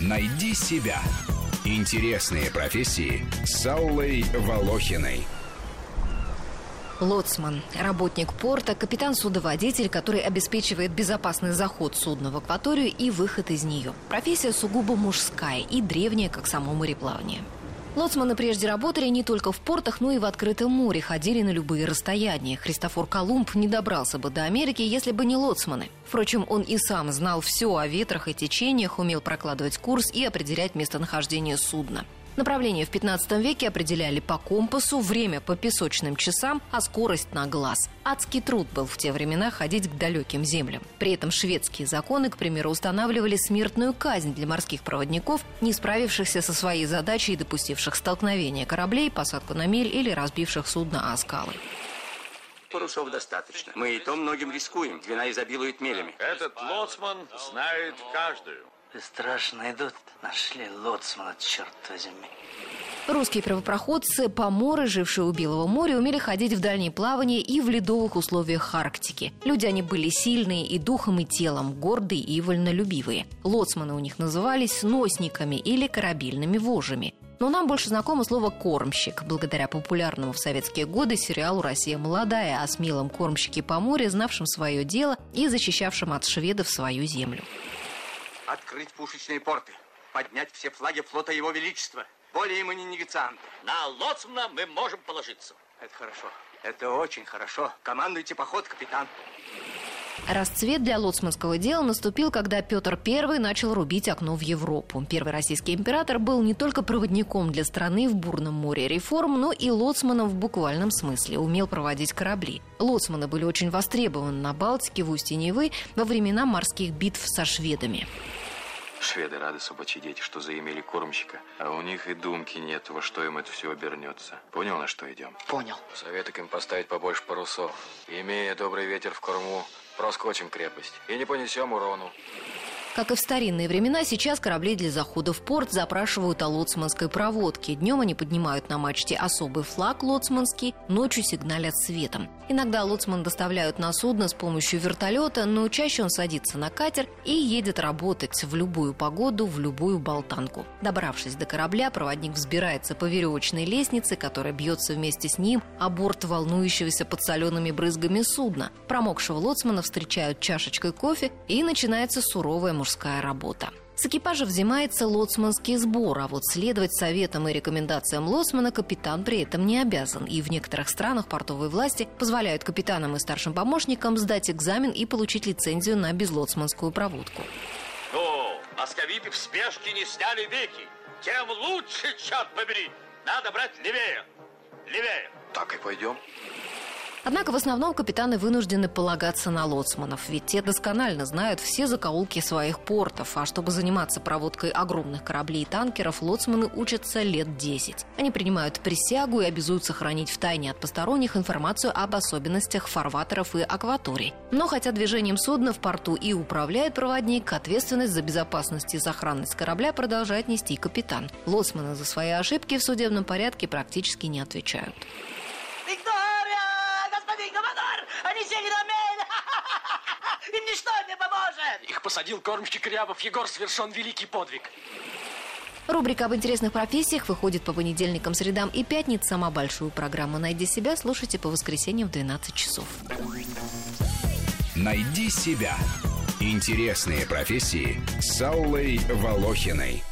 Найди себя. Интересные профессии с Аллой Волохиной. Лоцман – работник порта, капитан-судоводитель, который обеспечивает безопасный заход судна в акваторию и выход из нее. Профессия сугубо мужская и древняя, как само мореплавание. Лоцманы прежде работали не только в портах, но и в открытом море, ходили на любые расстояния. Христофор Колумб не добрался бы до Америки, если бы не лоцманы. Впрочем, он и сам знал все о ветрах и течениях, умел прокладывать курс и определять местонахождение судна. Направление в 15 веке определяли по компасу, время по песочным часам, а скорость на глаз. Адский труд был в те времена ходить к далеким землям. При этом шведские законы, к примеру, устанавливали смертную казнь для морских проводников, не справившихся со своей задачей и допустивших столкновение кораблей, посадку на мель или разбивших судно о скалы. Парусов достаточно. Мы и то многим рискуем. Двина изобилует мелями. Этот лоцман знает каждую. Страшно идут. Нашли лоцмана, черт возьми. Русские первопроходцы, поморы, жившие у Белого моря, умели ходить в дальние плавания и в ледовых условиях Арктики. Люди они были сильные и духом, и телом, гордые и вольнолюбивые. Лоцманы у них назывались носниками или корабельными вожами. Но нам больше знакомо слово «кормщик», благодаря популярному в советские годы сериалу «Россия молодая» о смелом кормщике по морю, знавшем свое дело и защищавшем от шведов свою землю. Открыть пушечные порты. Поднять все флаги флота Его Величества. Более мы не негацианты. На лоцмана мы можем положиться. Это хорошо. Это очень хорошо. Командуйте поход, капитан. Расцвет для лоцманского дела наступил, когда Петр I начал рубить окно в Европу. Первый российский император был не только проводником для страны в бурном море реформ, но и лоцманом в буквальном смысле, умел проводить корабли. Лоцманы были очень востребованы на Балтике, в устье Невы во времена морских битв со шведами. Шведы рады собачьи дети, что заимели кормщика, а у них и думки нет, во что им это все обернется. Понял, на что идем? Понял. Советую им поставить побольше парусов. Имея добрый ветер в корму, проскочим крепость и не понесем урону. Как и в старинные времена, сейчас корабли для захода в порт запрашивают о лоцманской проводке. Днем они поднимают на мачте особый флаг лоцманский, ночью сигналят светом. Иногда лоцман доставляют на судно с помощью вертолета, но чаще он садится на катер и едет работать в любую погоду, в любую болтанку. Добравшись до корабля, проводник взбирается по веревочной лестнице, которая бьется вместе с ним о борт волнующегося под солеными брызгами судна. Промокшего лоцмана встречают чашечкой кофе и начинается суровая мужская работа. С экипажа взимается лоцманский сбор, а вот следовать советам и рекомендациям лоцмана капитан при этом не обязан. И в некоторых странах портовые власти позволяют капитанам и старшим помощникам сдать экзамен и получить лицензию на безлоцманскую проводку. Ну, московиты в спешке не сняли веки. Тем лучше, черт побери. Надо брать левее. Левее. Так и пойдем. Однако в основном капитаны вынуждены полагаться на лоцманов, ведь те досконально знают все закоулки своих портов, а чтобы заниматься проводкой огромных кораблей и танкеров, лоцманы учатся лет 10. Они принимают присягу и обязуются хранить в тайне от посторонних информацию об особенностях фарватеров и акваторий. Но хотя движением судна в порту и управляет проводник, ответственность за безопасность и сохранность корабля продолжает нести капитан. Лоцманы за свои ошибки в судебном порядке практически не отвечают. Виктория! Господин командор! Они сели на мель! Им ничто не поможет! Их посадил кормщик Рябов. Егор совершен великий подвиг. Рубрика об интересных профессиях выходит по понедельникам, средам и пятницам. Сама большую программу «Найди себя» слушайте по воскресеньям в 12 часов. Найди себя. Интересные профессии с Аллой Волохиной.